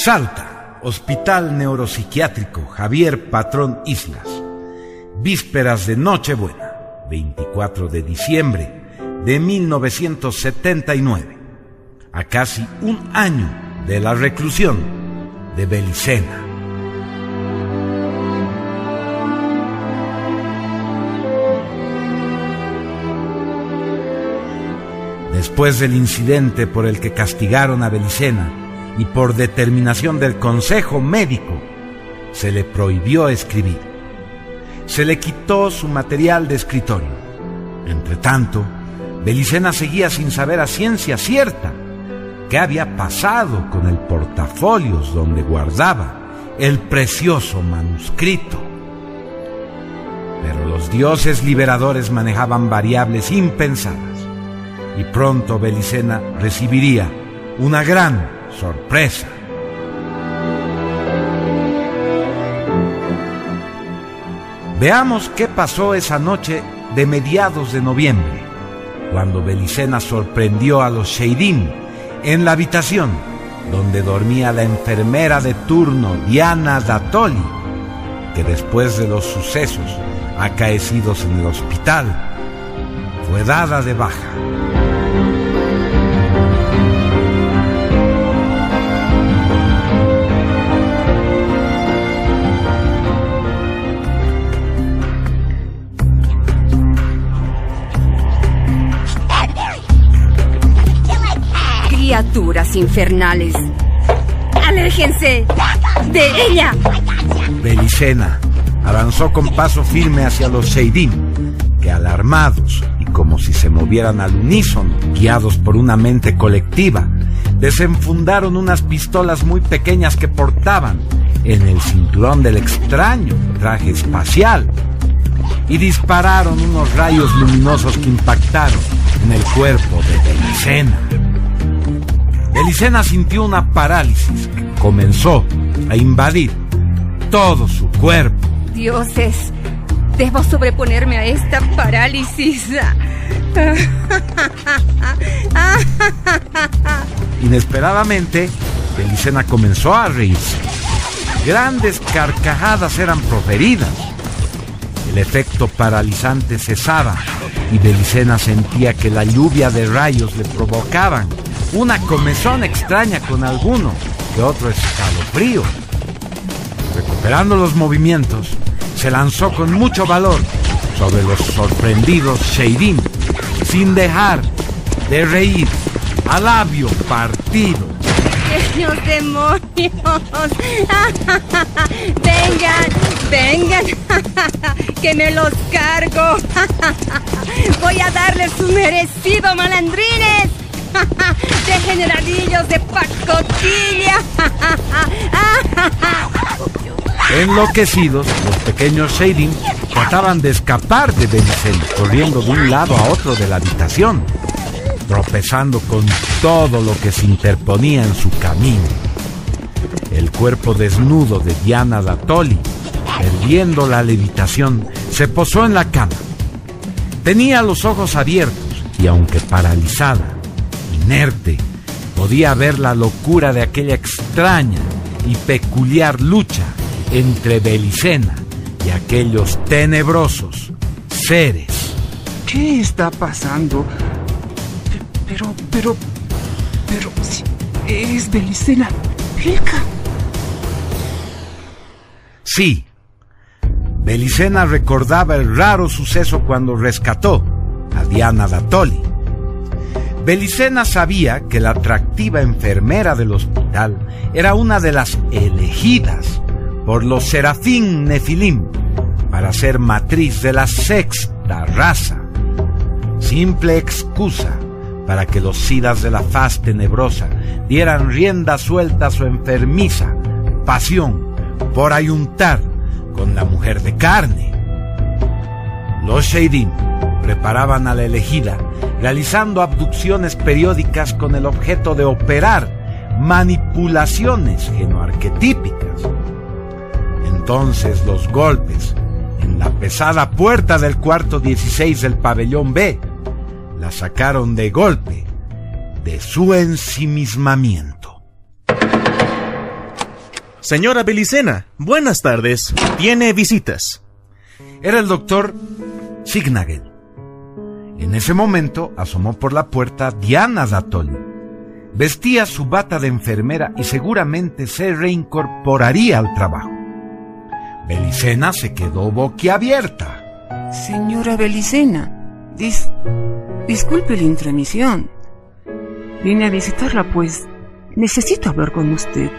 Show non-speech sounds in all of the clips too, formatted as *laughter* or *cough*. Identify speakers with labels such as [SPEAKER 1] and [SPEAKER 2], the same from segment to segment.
[SPEAKER 1] Salta, Hospital Neuropsiquiátrico Javier Patrón Islas. Vísperas de Nochebuena, 24 de diciembre de 1979. A casi un año de la reclusión de Belicena. Después del incidente por el que castigaron a Belicena y por determinación del Consejo Médico, se le prohibió escribir. Se le quitó su material de escritorio. Entre tanto, Belicena seguía sin saber a ciencia cierta qué había pasado con el portafolios donde guardaba el precioso manuscrito. Pero los dioses liberadores manejaban variables impensadas y pronto Belicena recibiría una gran sorpresa. Veamos qué pasó esa noche de mediados de noviembre, cuando Belicena sorprendió a los Sheidim en la habitación donde dormía la enfermera de turno Diana Datoli, que después de los sucesos acaecidos en el hospital, fue dada de baja.
[SPEAKER 2] Criaturas infernales. ¡Aléjense de ella!
[SPEAKER 1] Belicena avanzó con paso firme hacia los Sheidim, que alarmados y como si se movieran al unísono, guiados por una mente colectiva, desenfundaron unas pistolas muy pequeñas que portaban en el cinturón del extraño traje espacial y dispararon unos rayos luminosos que impactaron en el cuerpo de Belicena. Belicena sintió una parálisis que comenzó a invadir todo su cuerpo.
[SPEAKER 2] Dioses, debo sobreponerme a esta parálisis. *laughs*
[SPEAKER 1] Inesperadamente, Belicena comenzó a reírse. Grandes carcajadas eran proferidas. El efecto paralizante cesaba y Belicena sentía que la lluvia de rayos le provocaban una comezón extraña con alguno que otro escalofrío. Recuperando los movimientos, se lanzó con mucho valor sobre los sorprendidos Sheidim, sin dejar de reír a labio partido.
[SPEAKER 2] ¡Pequeños demonios! *laughs* ¡Vengan! ¡Vengan! *laughs* ¡Que me los cargo! *laughs* ¡Voy a darles su merecido, malandrines! ¡Degeneradillos de pacotilla!
[SPEAKER 1] Enloquecidos, los pequeños Shading trataban de escapar de Belicena, corriendo de un lado a otro de la habitación. tropezando con todo lo que se interponía en su camino. El cuerpo desnudo de Diana Datoli, perdiendo la levitación, se posó en la cama. Tenía los ojos abiertos y aunque paralizada, podía ver la locura de aquella extraña y peculiar lucha entre Belicena y aquellos tenebrosos seres.
[SPEAKER 3] ¿Qué está pasando? Pero, pero, pero, si es Belicena Pilka.
[SPEAKER 1] Sí, Belicena recordaba el raro suceso cuando rescató a Diana Datoli. Belicena sabía que la atractiva enfermera del hospital era una de las elegidas por los serafín nefilim para ser matriz de la sexta raza. Simple excusa para que los sidas de la faz tenebrosa dieran rienda suelta a su enfermiza pasión por ayuntar con la mujer de carne. Los Sheidim preparaban a la elegida, realizando abducciones periódicas con el objeto de operar manipulaciones genoarquetípicas. Entonces los golpes en la pesada puerta del cuarto 16 del pabellón B la sacaron de golpe de su ensimismamiento.
[SPEAKER 4] Señora Belicena, buenas tardes. Tiene visitas.
[SPEAKER 1] Era el doctor Signagel. En ese momento asomó por la puerta Diana Datoli. Vestía su bata de enfermera y seguramente se reincorporaría al trabajo. Belicena se quedó boquiabierta.
[SPEAKER 3] Señora Belicena, dis, disculpe la intromisión. Vine a visitarla, pues necesito hablar con usted.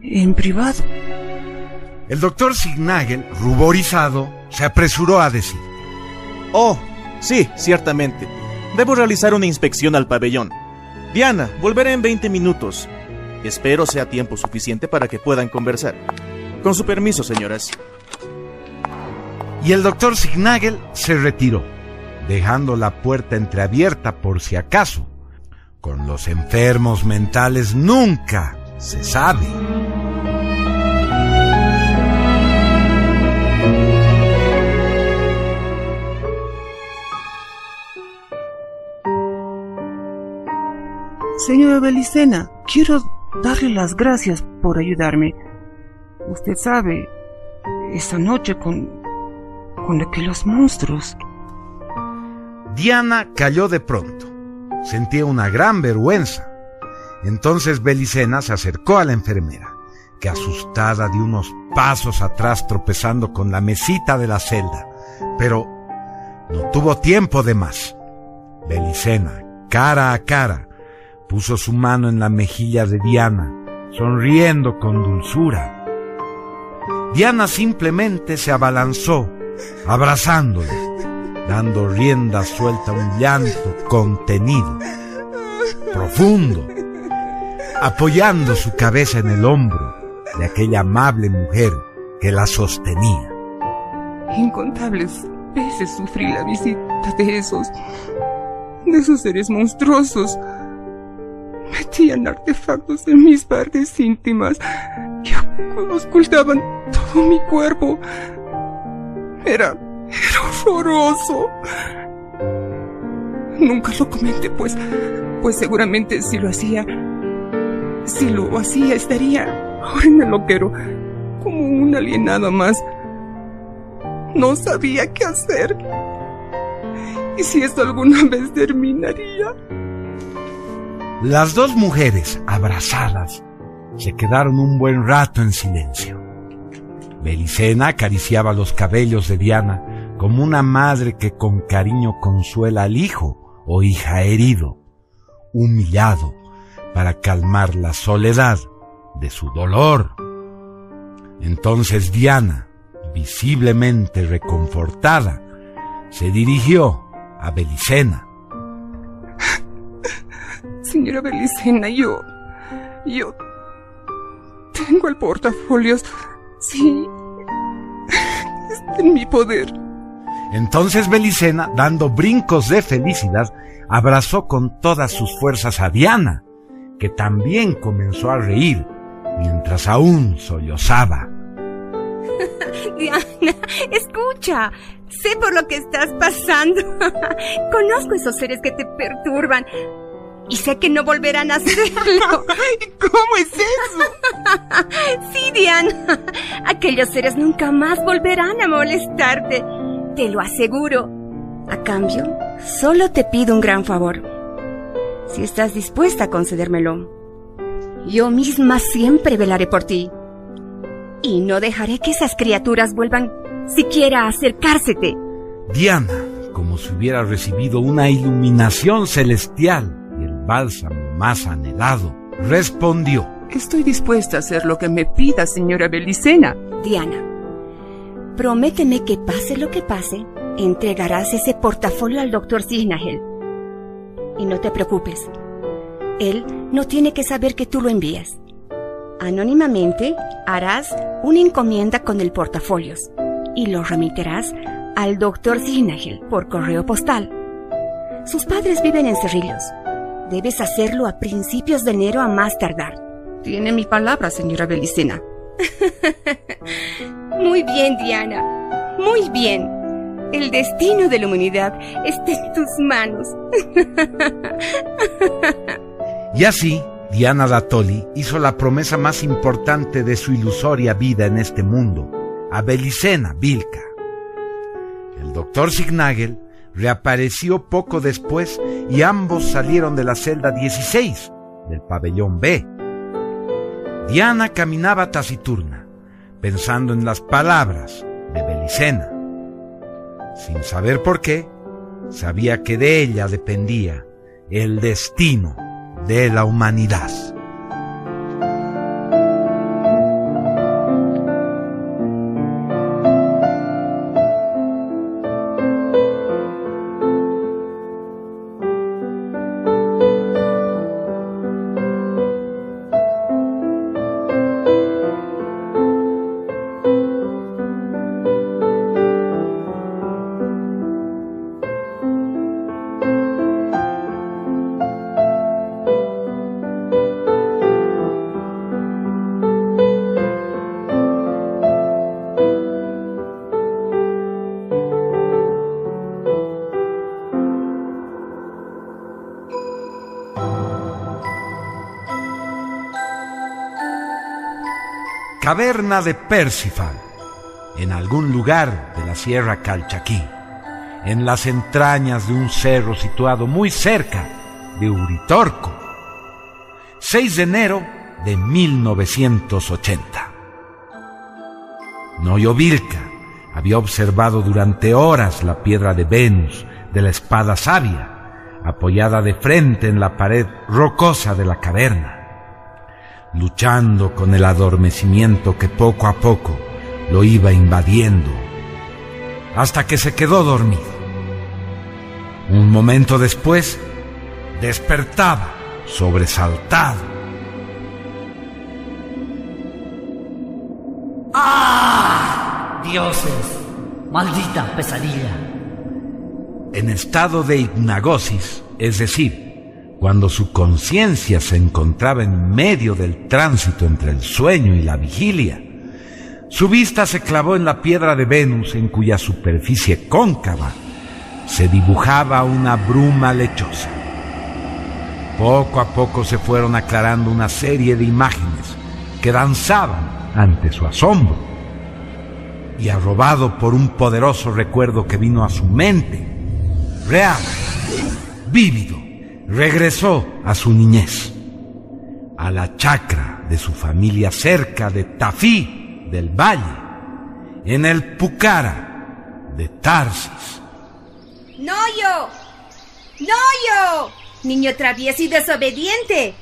[SPEAKER 3] En privado.
[SPEAKER 1] El doctor Signagel, ruborizado, se apresuró a decir.
[SPEAKER 4] Oh, sí, ciertamente. Debo realizar una inspección al pabellón. Diana, volveré en 20 minutos. Espero sea tiempo suficiente para que puedan conversar. Con su permiso, señoras.
[SPEAKER 1] Y el doctor Signagel se retiró, dejando la puerta entreabierta por si acaso. Con los enfermos mentales nunca se sabe.
[SPEAKER 3] Señora Belicena, quiero darle las gracias por ayudarme. Usted sabe, esa noche con. con aquellos monstruos.
[SPEAKER 1] Diana cayó de pronto. Sentía una gran vergüenza. Entonces Belicena se acercó a la enfermera, que asustada dio unos pasos atrás tropezando con la mesita de la celda, pero no tuvo tiempo de más. Belicena, cara a cara, puso su mano en la mejilla de Diana, sonriendo con dulzura. Diana simplemente se abalanzó, abrazándole, dando rienda suelta a un llanto contenido, profundo, apoyando su cabeza en el hombro de aquella amable mujer que la sostenía.
[SPEAKER 3] Incontables veces sufrí la visita de esos. de esos seres monstruosos. Metían artefactos en mis partes íntimas que ocultaban todo mi cuerpo. Era. era horroroso. Nunca lo comenté, pues. pues seguramente si lo hacía. si lo hacía, estaría ahora en el loquero, como una alienada más. No sabía qué hacer. ¿Y si esto alguna vez terminaría?
[SPEAKER 1] Las dos mujeres, abrazadas, se quedaron un buen rato en silencio. Belicena acariciaba los cabellos de Diana como una madre que con cariño consuela al hijo o hija herido, humillado, para calmar la soledad de su dolor. Entonces Diana, visiblemente reconfortada, se dirigió a Belicena.
[SPEAKER 3] Señora Belicena, yo. yo. tengo el portafolios. Sí. Está en mi poder.
[SPEAKER 1] Entonces Belicena, dando brincos de felicidad, abrazó con todas sus fuerzas a Diana, que también comenzó a reír, mientras aún sollozaba. *laughs*
[SPEAKER 2] Diana, escucha. Sé por lo que estás pasando. *laughs* Conozco esos seres que te perturban. Y sé que no volverán a hacerlo. *laughs*
[SPEAKER 3] ¿Cómo es eso? *laughs*
[SPEAKER 2] Sí, Diana. Aquellos seres nunca más volverán a molestarte. Te lo aseguro. A cambio, solo te pido un gran favor. Si estás dispuesta a concedérmelo, yo misma siempre velaré por ti. Y no dejaré que esas criaturas vuelvan siquiera a acercársete.
[SPEAKER 1] Diana, como si hubiera recibido una iluminación celestial bálsamo más anhelado, respondió.
[SPEAKER 3] Estoy dispuesta a hacer lo que me pida, señora Belicena.
[SPEAKER 2] Diana, prométeme que pase lo que pase, entregarás ese portafolio al doctor Signagel. Y no te preocupes, él no tiene que saber que tú lo envías. Anónimamente harás una encomienda con el portafolios y lo remitirás al doctor Signagel por correo postal. Sus padres viven en Cerrillos. Debes hacerlo a principios de enero a más tardar.
[SPEAKER 3] Tiene mi palabra, señora Belicena. *laughs*
[SPEAKER 2] Muy bien, Diana. Muy bien. El destino de la humanidad está en tus manos. *laughs*
[SPEAKER 1] Y así, Diana Datoli hizo la promesa más importante de su ilusoria vida en este mundo, a Belicena Vilca. El doctor Signagel reapareció poco después y ambos salieron de la celda 16 del pabellón B. Diana caminaba taciturna, pensando en las palabras de Belicena. Sin saber por qué, sabía que de ella dependía el destino de la humanidad. Caverna de Persifal, en algún lugar de la Sierra Calchaquí, en las entrañas de un cerro situado muy cerca de Uritorco. 6 de enero de 1980. Noyo Vilca había observado durante horas la piedra de Venus de la espada sabia, apoyada de frente en la pared rocosa de la caverna luchando con el adormecimiento que poco a poco lo iba invadiendo, hasta que se quedó dormido. Un momento después, despertaba, sobresaltado.
[SPEAKER 5] ¡Ah! Dioses, maldita pesadilla.
[SPEAKER 1] En estado de hipnagosis, es decir, cuando su conciencia se encontraba en medio del tránsito entre el sueño y la vigilia, su vista se clavó en la piedra de Venus en cuya superficie cóncava se dibujaba una bruma lechosa. Poco a poco se fueron aclarando una serie de imágenes que danzaban ante su asombro y arrobado por un poderoso recuerdo que vino a su mente, real, vívido, regresó a su niñez, a la chacra de su familia cerca de Tafí del Valle, en el Pucara de Tarsis.
[SPEAKER 2] ¡Noyo! ¡Noyo! Niño travieso y desobediente.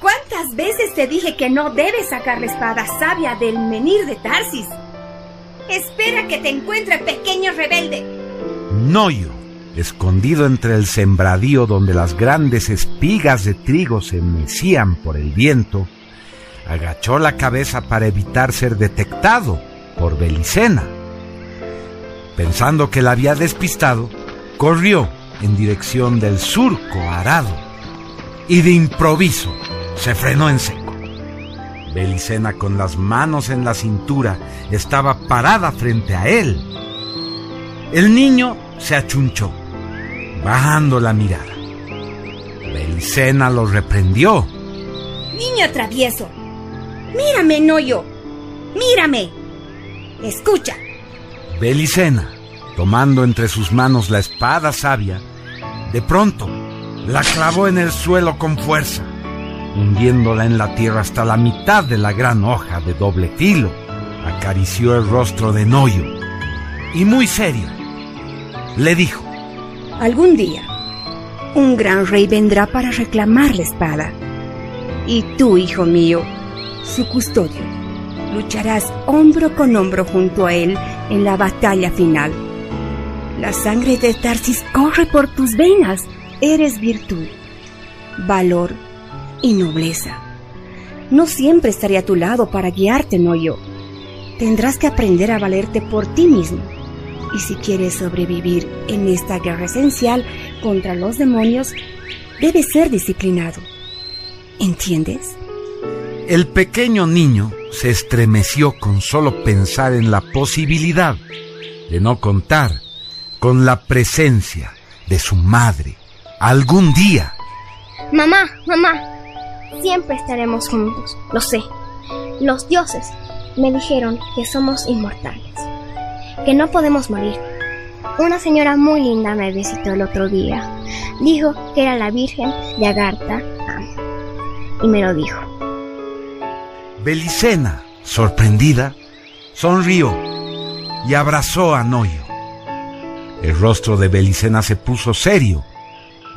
[SPEAKER 2] ¿Cuántas veces te dije que no debes sacar la espada sabia del menir de Tarsis? Espera que te encuentre, pequeño rebelde.
[SPEAKER 1] Noyo, escondido entre el sembradío donde las grandes espigas de trigo se mecían por el viento, agachó la cabeza para evitar ser detectado por Belicena. Pensando que la había despistado, corrió en dirección del surco arado y de improviso se frenó en seco. Belicena con las manos en la cintura estaba parada frente a él. El niño se achunchó, bajando la mirada. Belicena lo reprendió.
[SPEAKER 2] Niño travieso, mírame, Noyo, mírame. Escucha,
[SPEAKER 1] Belicena, tomando entre sus manos la espada sabia, de pronto la clavó en el suelo con fuerza, hundiéndola en la tierra hasta la mitad de la gran hoja de doble filo. Acarició el rostro de Noyo y muy serio le dijo,
[SPEAKER 2] algún día un gran rey vendrá para reclamar la espada. Y tú, hijo mío, su custodio, lucharás hombro con hombro junto a él en la batalla final. La sangre de Tarsis corre por tus venas. Eres virtud, valor y nobleza. No siempre estaré a tu lado para guiarte, no yo. Tendrás que aprender a valerte por ti mismo. Y si quieres sobrevivir en esta guerra esencial contra los demonios, debes ser disciplinado. ¿Entiendes?
[SPEAKER 1] El pequeño niño se estremeció con solo pensar en la posibilidad de no contar con la presencia de su madre algún día.
[SPEAKER 6] Mamá, mamá, siempre estaremos juntos, lo sé. Los dioses me dijeron que somos inmortales, que no podemos morir. Una señora muy linda me visitó el otro día. Dijo que era la Virgen de Agartha y me lo dijo.
[SPEAKER 1] Belicena, sorprendida, sonrió y abrazó a Noyo. El rostro de Belicena se puso serio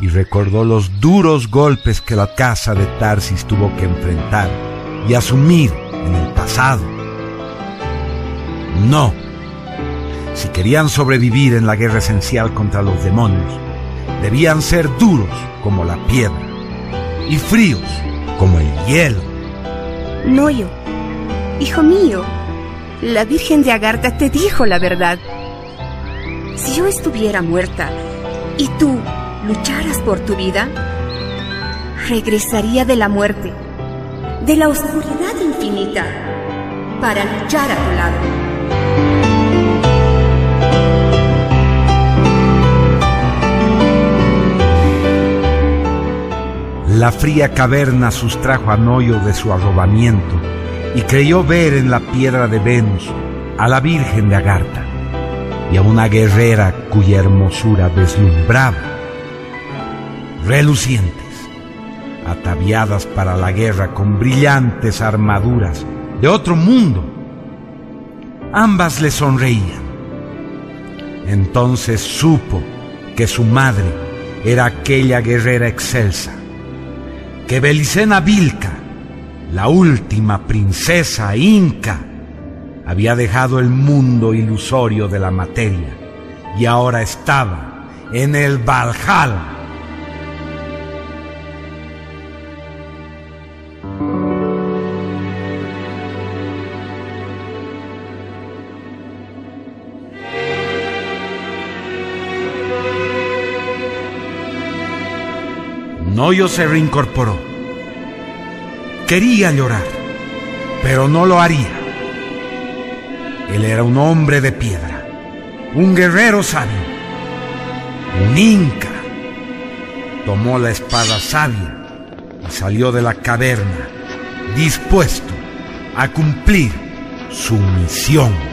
[SPEAKER 1] y recordó los duros golpes que la casa de Tarsis tuvo que enfrentar y asumir en el pasado. No. Si querían sobrevivir en la guerra esencial contra los demonios, debían ser duros como la piedra y fríos como el hielo.
[SPEAKER 2] Noyo, hijo mío, la Virgen de Agartha te dijo la verdad. Si yo estuviera muerta y tú lucharas por tu vida, regresaría de la muerte, de la oscuridad infinita, para luchar a tu lado.
[SPEAKER 1] La fría caverna sustrajo a Noyo de su arrobamiento y creyó ver en la piedra de Venus a la Virgen de Agartha y a una guerrera cuya hermosura deslumbraba. Relucientes, ataviadas para la guerra con brillantes armaduras de otro mundo, ambas le sonreían. Entonces supo que su madre era aquella guerrera excelsa que Belicena Vilca, la última princesa inca, había dejado el mundo ilusorio de la materia y ahora estaba en el Valhalla. Noyo se reincorporó. Quería llorar, pero no lo haría. Él era un hombre de piedra, un guerrero sabio, un inca. Tomó la espada sabia y salió de la caverna, dispuesto a cumplir su misión.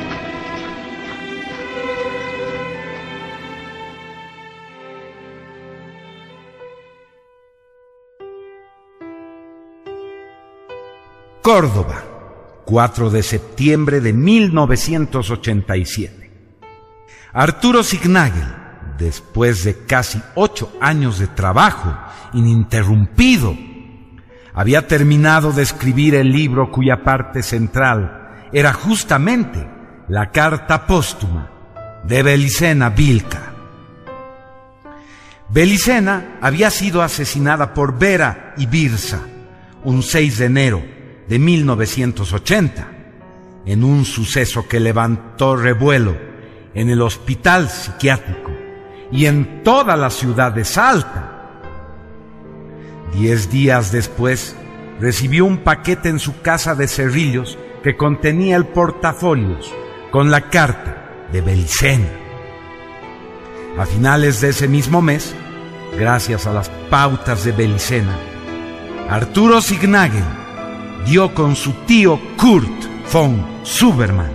[SPEAKER 1] Córdoba, 4 de septiembre de 1987. Arturo Signagel, después de casi ocho años de trabajo ininterrumpido, había terminado de escribir el libro cuya parte central era justamente la carta póstuma de Belicena Vilca. Belicena había sido asesinada por Vera y Birsa un 6 de enero de 1980, en un suceso que levantó revuelo en el hospital psiquiátrico y en toda la ciudad de Salta. Diez días después, recibió un paquete en su casa de Cerrillos que contenía el portafolios con la carta de Belicena. A finales de ese mismo mes, gracias a las pautas de Belicena, Arturo Signagel dio con su tío Kurt von Suberman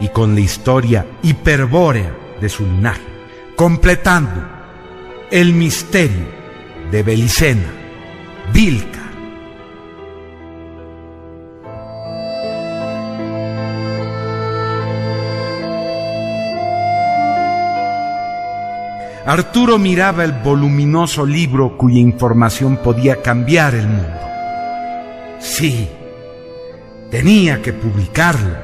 [SPEAKER 1] y con la historia hiperbórea de su linaje, completando el misterio de Belicena, Vilca. Arturo miraba el voluminoso libro cuya información podía cambiar el mundo. Sí, tenía que publicarlo.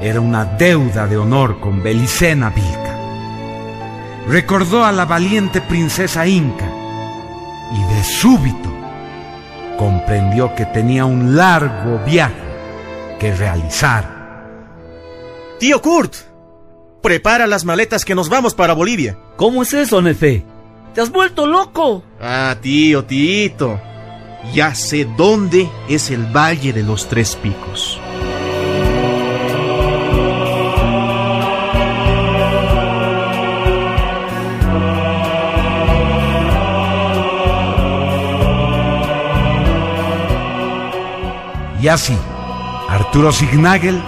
[SPEAKER 1] Era una deuda de honor con Belicena Vilca. Recordó a la valiente princesa inca y de súbito comprendió que tenía un largo viaje que realizar.
[SPEAKER 4] Tío Kurt, prepara las maletas que nos vamos para Bolivia.
[SPEAKER 5] ¿Cómo es eso, Nefe? ¿Te has vuelto loco?
[SPEAKER 4] Ah, tío, Tito. Ya sé dónde es el Valle de los Tres Picos.
[SPEAKER 1] Y así, Arturo Signagel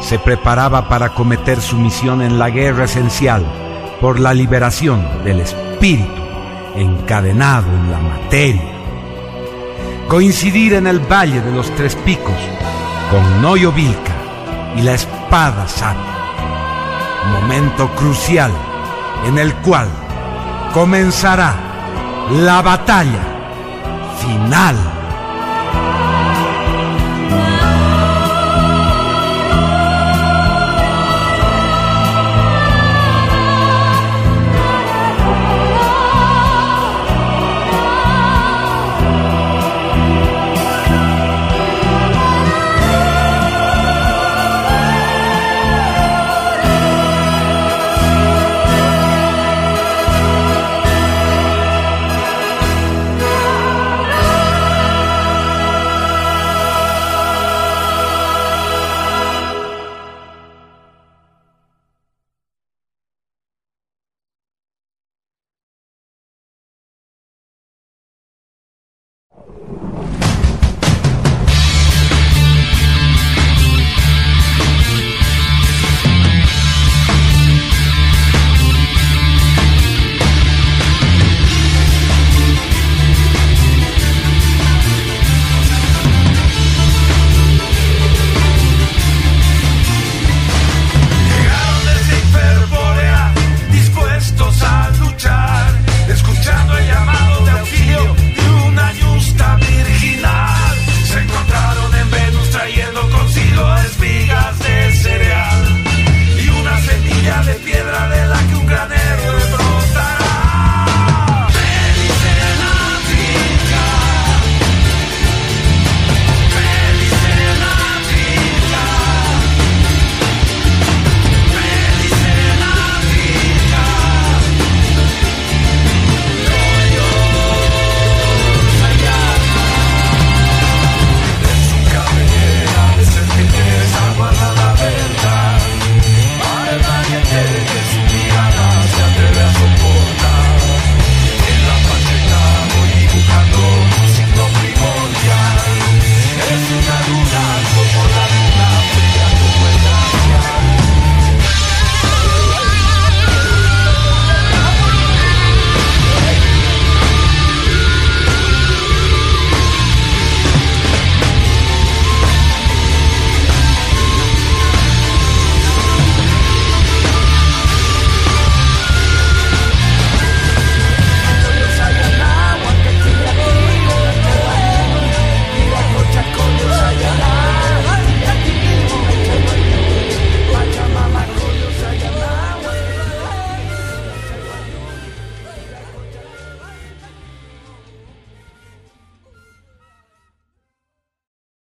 [SPEAKER 1] se preparaba para cometer su misión en la guerra esencial por la liberación del espíritu encadenado en la materia. Coincidir en el Valle de los Tres Picos con Noyo Vilca y la espada sabia. Momento crucial en el cual comenzará la batalla final.